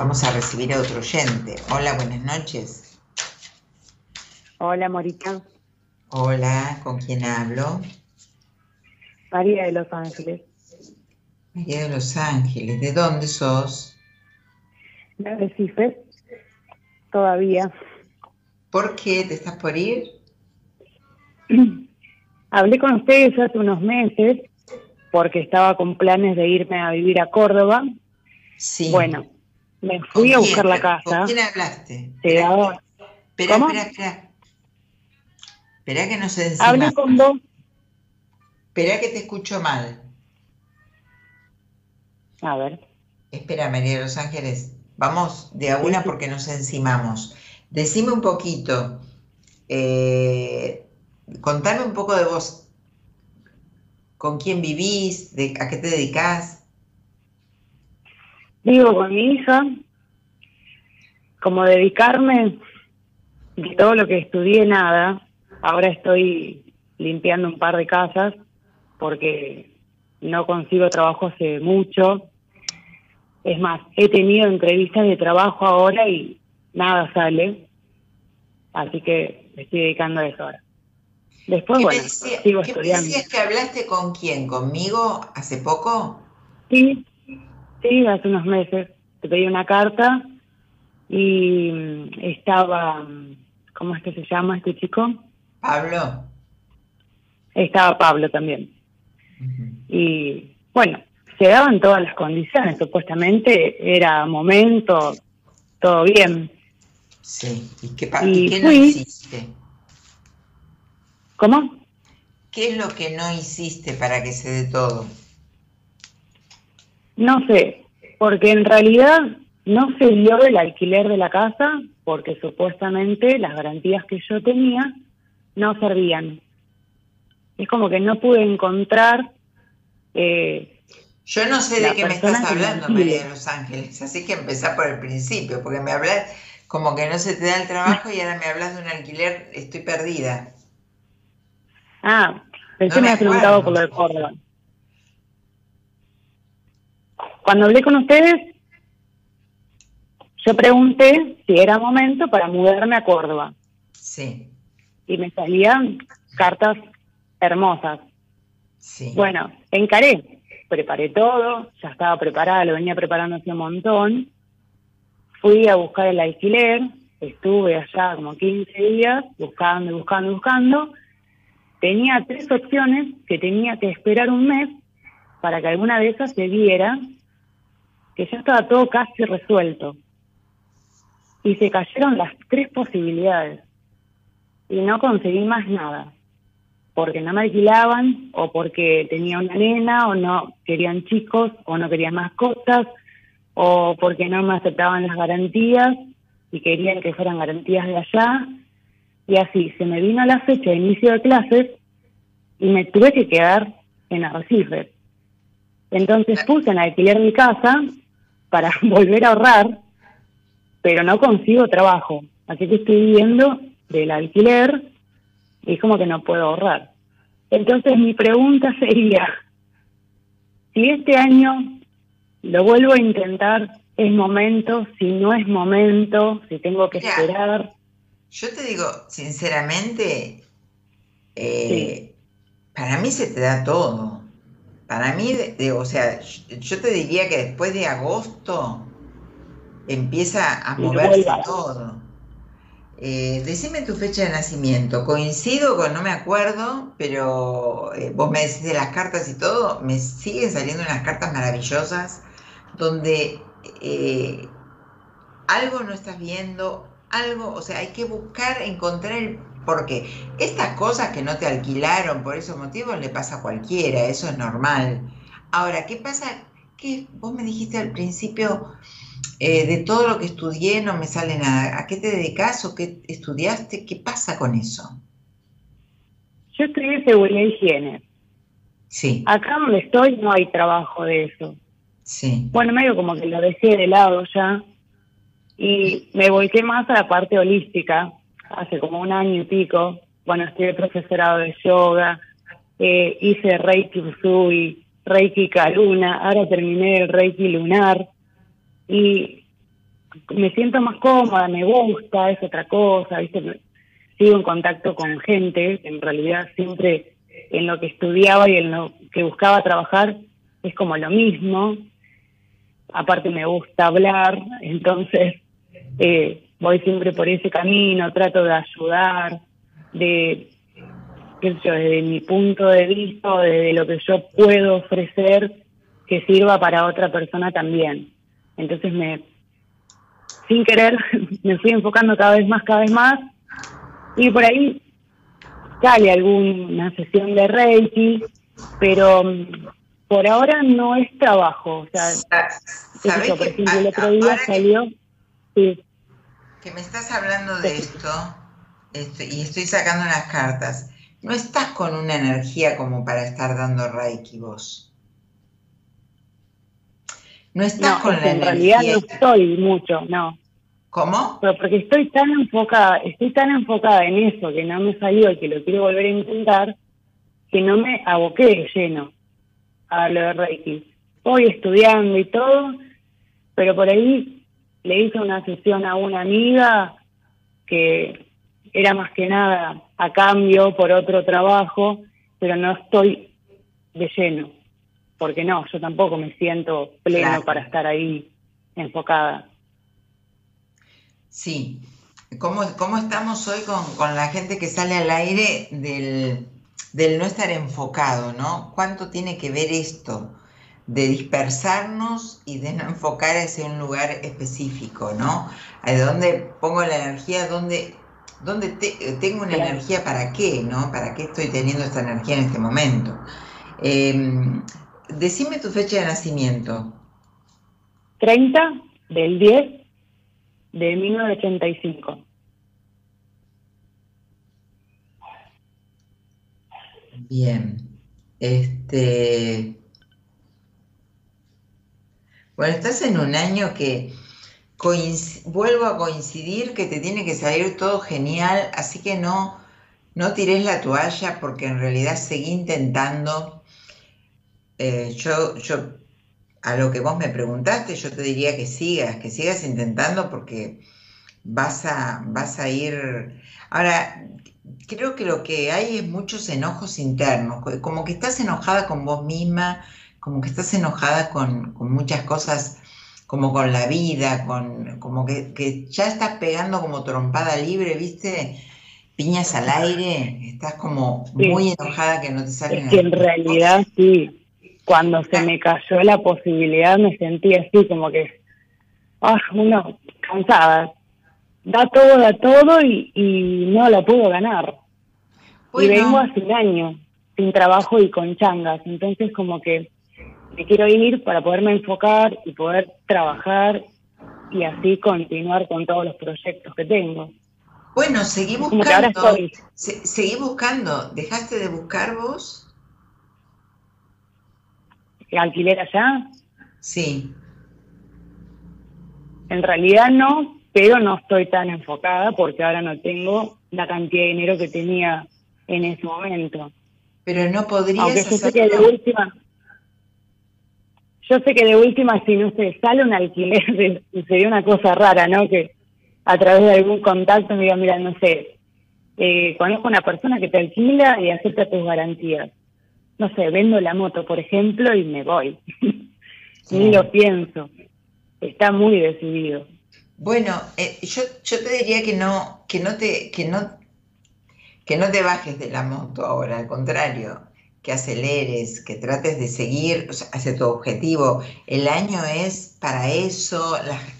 Vamos a recibir a otro oyente. Hola, buenas noches. Hola, Morita. Hola, ¿con quién hablo? María de Los Ángeles. María de Los Ángeles. ¿De dónde sos? De Recife. Todavía. ¿Por qué? ¿Te estás por ir? Hablé con ustedes hace unos meses porque estaba con planes de irme a vivir a Córdoba. Sí. Bueno, me fui a buscar la casa. ¿Con quién hablaste? Espera, espera, espera, espera. Espera que no se encima. Hablé con vos. Espera que te escucho mal. A ver. Espera, María de Los Ángeles. Vamos de a una porque nos encimamos. Decime un poquito. Eh, contame un poco de vos. ¿Con quién vivís? De, ¿A qué te dedicás? Vivo con mi hija. Como dedicarme de todo lo que estudié, nada. Ahora estoy limpiando un par de casas porque no consigo trabajo hace mucho. Es más, he tenido entrevistas de trabajo ahora y nada sale. Así que me estoy dedicando a eso ahora. Después, bueno, sigo ¿qué estudiando. decías que hablaste con quién? ¿Conmigo hace poco? Sí, sí, hace unos meses. Te pedí una carta y mm, estaba, mm, ¿cómo es que se llama este chico? Pablo. Estaba Pablo también. Y bueno, se daban todas las condiciones, supuestamente era momento, todo bien. Sí, ¿y qué, Y y qué no hiciste? ¿Cómo? ¿Qué es lo que no hiciste para que se dé todo? No sé, porque en realidad no se dio el alquiler de la casa porque supuestamente las garantías que yo tenía no servían. Es como que no pude encontrar eh, Yo no sé de qué me estás hablando. María de Los Ángeles, así que empezá por el principio, porque me hablas como que no se te da el trabajo y ahora me hablas de un alquiler, estoy perdida. Ah, pensé No me me habías preguntado por lo de Córdoba. Cuando hablé con ustedes, yo pregunté si era momento para mudarme a Córdoba Sí, y me salían cartas hermosas. sí. Bueno, encaré, preparé todo, ya estaba preparada, lo venía preparando hace un montón. Fui a buscar el alquiler, estuve allá como 15 días buscando, y buscando, y buscando. Tenía tres opciones que tenía que esperar un mes para que alguna de esas se diera, que ya estaba todo casi resuelto. Y se cayeron las tres posibilidades. Y no conseguí más nada porque no me alquilaban o porque tenía una nena o no querían chicos o no querían más cosas o porque no me aceptaban las garantías y querían que fueran garantías de allá y así se me vino la fecha de inicio de clases y me tuve que quedar en Arrecife. Entonces puse en alquiler mi casa para volver a ahorrar, pero no consigo trabajo. Así que estoy viviendo del alquiler y es como que no puedo ahorrar. Entonces mi pregunta sería, si este año lo vuelvo a intentar, es momento, si no es momento, si tengo que Mira. esperar. Yo te digo, sinceramente, eh, para mí se te da todo. Para mí, de- de- o sea, yo te diría que después de agosto empieza a moverse todo. Eh, decime tu fecha de nacimiento. Coincido con, no me acuerdo, pero eh, vos me decís de las cartas y todo, me siguen saliendo unas cartas maravillosas donde eh, algo no estás viendo, algo, o sea, hay que buscar, encontrar el porque estas cosas que no te alquilaron por esos motivos le pasa a cualquiera, eso es normal. Ahora, ¿qué pasa? Que vos me dijiste al principio, eh, de todo lo que estudié no me sale nada. ¿A qué te dedicas o qué estudiaste? ¿Qué pasa con eso? Yo estudié seguridad y higiene. Sí, Acá donde estoy no hay trabajo de eso. sí, Bueno, medio como que lo dejé de lado ya y me volqué más a la parte holística hace como un año y pico. Bueno, estudié profesorado de yoga, eh, hice Reiki Usui, Reiki Karuna, ahora terminé el Reiki Lunar y me siento más cómoda, me gusta, es otra cosa. Sigo en contacto con gente, en realidad siempre en lo que estudiaba y en lo que buscaba trabajar es como lo mismo. Aparte me gusta hablar, entonces eh, voy siempre por ese camino, trato de ayudar, de, qué sé yo, desde mi punto de vista, desde lo que yo puedo ofrecer, que sirva para otra persona también. Entonces me, sin querer, me fui enfocando cada vez más, cada vez más, y por ahí sale alguna sesión de Reiki, pero mm, por ahora no es trabajo. O sea, ¿Sabes por ejemplo, el otro día salió. Sí. Que me estás hablando de esto, esto, y estoy sacando las cartas. No estás con una energía como para estar dando Reiki vos. No estás con la en realidad no estoy mucho, no. ¿Cómo? Pero porque estoy tan enfocada, estoy tan enfocada en eso que no me salió y que lo quiero volver a intentar, que no me aboqué lleno a lo de Reiki. Voy estudiando y todo, pero por ahí le hice una sesión a una amiga que era más que nada a cambio por otro trabajo, pero no estoy de lleno, porque no, yo tampoco me siento pleno para estar ahí enfocada. Sí. ¿Cómo, cómo estamos hoy con, la gente que sale al aire del, del, no estar enfocado, ¿no? ¿Cuánto tiene que ver esto de dispersarnos y de no enfocar hacia un lugar específico, ¿no? ¿De dónde pongo la energía? ¿Dónde, dónde tengo una energía para qué, ¿no? ¿Para qué estoy teniendo esta energía en este momento? Em, decime tu fecha de nacimiento. 30 del 10 de 1985. Bien. Este. Bueno, estás en un año que vuelvo a coincidir que te tiene que salir todo genial, así que no, no tires la toalla porque en realidad seguí intentando. Eh, yo, yo a lo que vos me preguntaste, yo te diría que sigas, que sigas intentando porque vas a, vas a ir... Ahora, creo que lo que hay es muchos enojos internos, como que estás enojada con vos misma, como que estás enojada con, muchas cosas, como con la vida, con, como que, ya estás pegando como trompada libre, ¿viste? Piñas al aire, estás como muy enojada que no te salen. Es que en realidad sí, cuando se me cayó la posibilidad me sentí así como que, ah, uno cansada, da todo, da todo y, no la puedo ganar. Y vengo hace un año sin trabajo y con changas, entonces como que me quiero ir para poderme enfocar y poder trabajar y así continuar con todos los proyectos que tengo. Bueno, seguí buscando. seguí buscando. ¿Dejaste de buscar vos? alquiler allá? Sí. En realidad no, pero no estoy tan enfocada porque ahora no tengo la cantidad de dinero que tenía en ese momento. Pero no podrías Aunque yo sé que de última, yo sé que de última si no se sale un alquiler sería una cosa rara, ¿no? Que a través de algún contacto me diga, mira, no sé, eh, conozco una persona que te alquila y acepta tus garantías no sé, vendo la moto, por ejemplo, y me voy. Ni lo pienso. Está muy decidido. Bueno, eh, yo, yo te diría que no, que no te, que no, que no te bajes de la moto ahora, al contrario, que aceleres, que trates de seguir hacia tu objetivo. El año es para eso,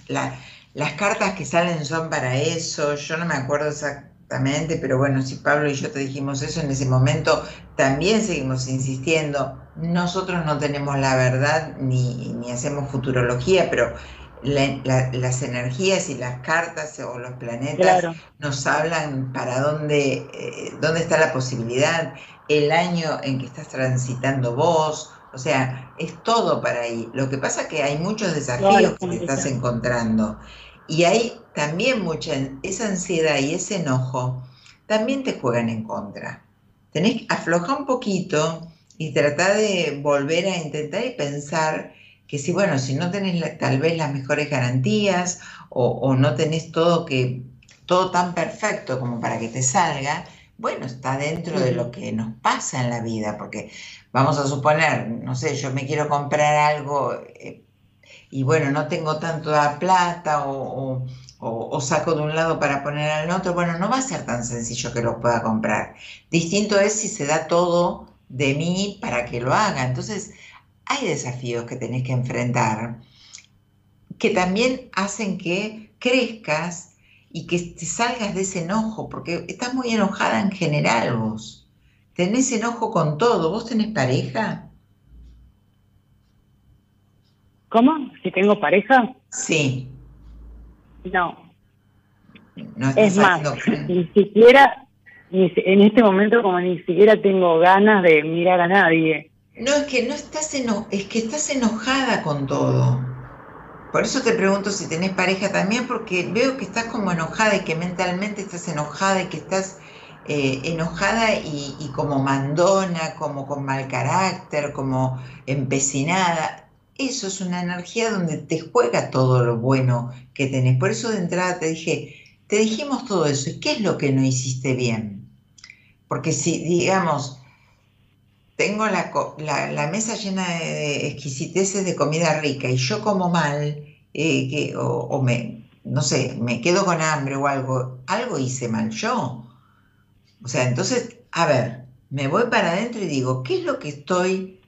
las, las cartas que salen son para eso. Yo no me acuerdo exactamente pero bueno, si Pablo y yo te dijimos eso en ese momento, también seguimos insistiendo. Nosotros no tenemos la verdad ni, hacemos futurología, pero las energías y las cartas o los planetas nos hablan para dónde, eh, dónde está la posibilidad, el año en que estás transitando vos, o sea, es todo para ahí. Lo que pasa es que hay muchos desafíos que te estás encontrando. Y hay también mucha, esa ansiedad y ese enojo también te juegan en contra. Tenés que aflojar un poquito y tratar de volver a intentar y pensar que si, bueno, si no tenés tal vez las mejores garantías o, no tenés todo que todo tan perfecto como para que te salga, bueno, está dentro de lo que nos pasa en la vida, porque vamos a suponer, no sé, yo me quiero comprar algo eh, y bueno, no tengo tanto plata o, o, saco de un lado para poner al otro, bueno, no va a ser tan sencillo que lo pueda comprar. Distinto es si se da todo de mí para que lo haga. Entonces, hay desafíos que tenés que enfrentar que también hacen que crezcas y que te salgas de ese enojo, porque estás muy enojada en general vos. Tenés enojo con todo. ¿Vos tenés pareja? ¿Cómo? ¿Si tengo pareja? Sí. No. no es más, ni siquiera, en este momento como ni siquiera tengo ganas de mirar a nadie. No, es que no estás eno es que estás enojada con todo. Por eso te pregunto si tenés pareja también, porque veo que estás como enojada y que mentalmente estás enojada y que estás eh, enojada y, y, como mandona, como con mal carácter, como empecinada. Eso es una energía donde te juega todo lo bueno que tenés. Por eso de entrada te dije, te dijimos todo eso. ¿Y qué es lo que no hiciste bien? Porque si, digamos, tengo la, mesa llena de exquisiteces de comida rica y yo como mal, eh, o, me, no sé, me quedo con hambre o algo, algo hice mal yo. O sea, entonces, a ver, me voy para adentro y digo, ¿qué es lo que estoy,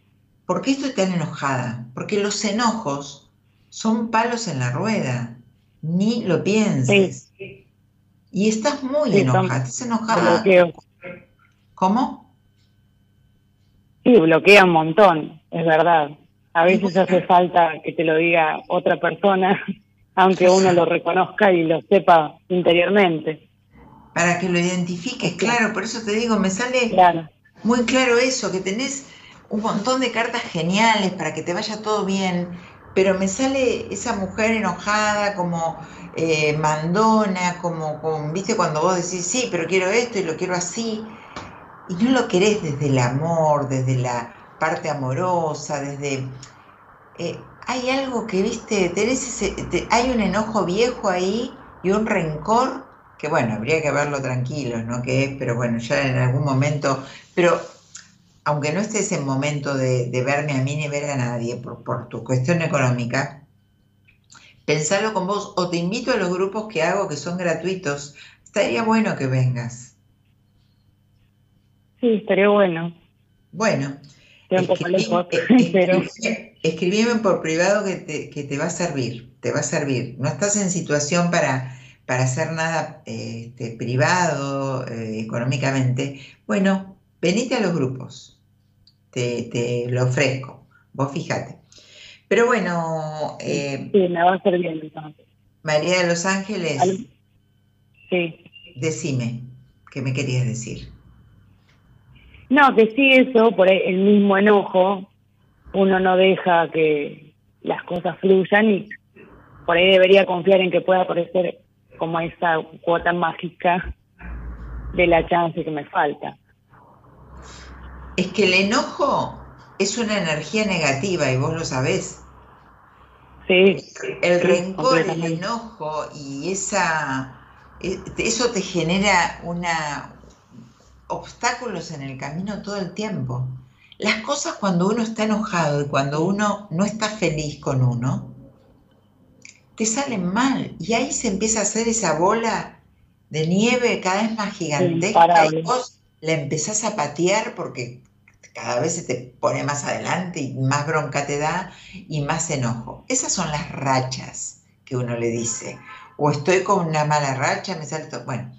por qué estoy tan enojada? Porque los enojos son palos en la rueda, ni lo pienses. Y estás muy enojada, estás enojada. ¿Cómo? Sí, bloquea un montón, es verdad. A veces hace falta que te lo diga otra persona, aunque uno lo reconozca y lo sepa interiormente. Para que lo identifiques, claro, por eso te digo, me sale muy claro eso, que tenés un montón de cartas geniales para que te vaya todo bien, pero me sale esa mujer enojada, como eh, mandona, como, como, viste, cuando vos decís, sí, pero quiero esto y lo quiero así y no lo querés desde el amor, desde la parte amorosa, desde... Eh, hay algo que, viste, tenés ese, hay un enojo viejo ahí y un rencor que, bueno, habría que verlo tranquilo, ¿no? Que es, pero bueno, ya en algún momento, pero aunque no estés en momento de, verme a mí ni ver a nadie por, por tu cuestión económica, pensalo con vos o te invito a los grupos que hago que son gratuitos. Estaría bueno que vengas. Sí, estaría bueno. Bueno. Escribime por privado que te, que te va a servir, te va a servir. No estás en situación para, para hacer nada este, privado eh, económicamente. Bueno, venite a los grupos, te, te lo ofrezco, vos fíjate. Pero bueno... Eh, sí, me va a servir entonces. María de los Ángeles. Sí. Decime, ¿qué me querías decir? No, que sí eso, por el mismo enojo, uno no deja que las cosas fluyan y por ahí debería confiar en que pueda aparecer como esa cuota mágica de la chance que me falta. Es que el enojo es una energía negativa y vos lo sabés. Sí. El rencor, el enojo y esa eh, eso te genera una, obstáculos en el camino todo el tiempo. Las cosas cuando uno está enojado y cuando uno no está feliz con uno, te salen mal y ahí se empieza a hacer esa bola de nieve cada vez más gigantesca y vos la empezás a patear porque cada vez se te pone más adelante y más bronca te da y más enojo. Esas son las rachas que uno le dice. O estoy con una mala racha, me salto. Bueno,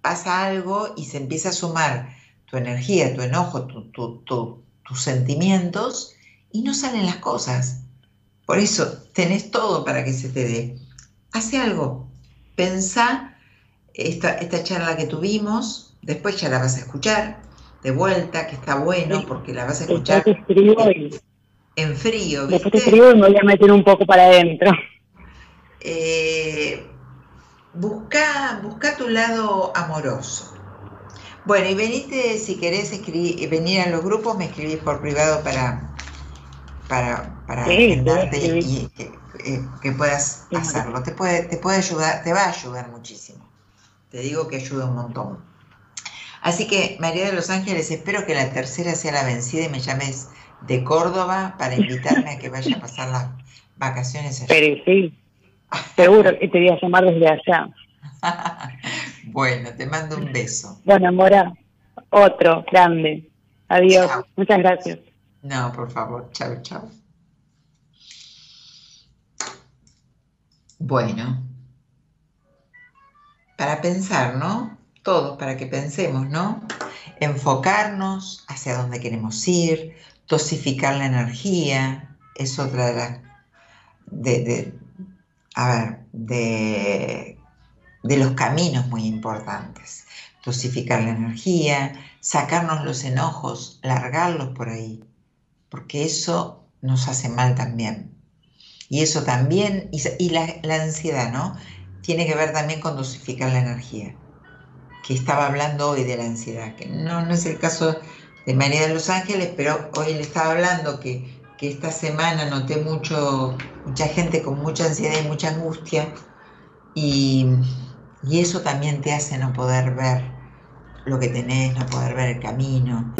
pasa algo y se empieza a sumar tu energía, tu enojo, tus sentimientos y no salen las cosas. Por eso tenés todo para que se te dé. Hace algo, pensá esta, esta charla que tuvimos, después ya la vas a escuchar de vuelta, que está bueno porque la vas a escuchar en frío. Después te escribo y me voy a meter un poco para adentro. Eh, busca, busca tu lado amoroso. Bueno, y venite, si querés venir a los grupos, me escribís por privado para, para, para agendarte y, eh, que, puedas hacerlo. Te puede, te puede ayudar, te va a ayudar muchísimo. Te digo que ayuda un montón. Así que, María de los Ángeles, espero que la tercera sea la vencida y me llames de Córdoba para invitarme a que vaya a pasar las vacaciones allá. Pero sí, seguro que te voy a llamar desde allá. bueno, te mando un beso. Bueno, Mora, otro grande. Adiós. Muchas gracias. No, por favor. Chao, chao. Bueno, para pensar, ¿no? Todos, para que pensemos, ¿no? Enfocarnos hacia dónde queremos ir, dosificar la energía, es otra de las... De, a ver, de, de los caminos muy importantes. Dosificar la energía, sacarnos los enojos, largarlos por ahí, porque eso nos hace mal también. Y eso también, y, la, ansiedad, ¿no? Tiene que ver también con dosificar la energía, que estaba hablando hoy de la ansiedad, que no, no es el caso de María de los Ángeles, pero hoy le estaba hablando que, esta semana noté mucho, mucha gente con mucha ansiedad y mucha angustia, y, y eso también te hace no poder ver lo que tenés, no poder ver el camino.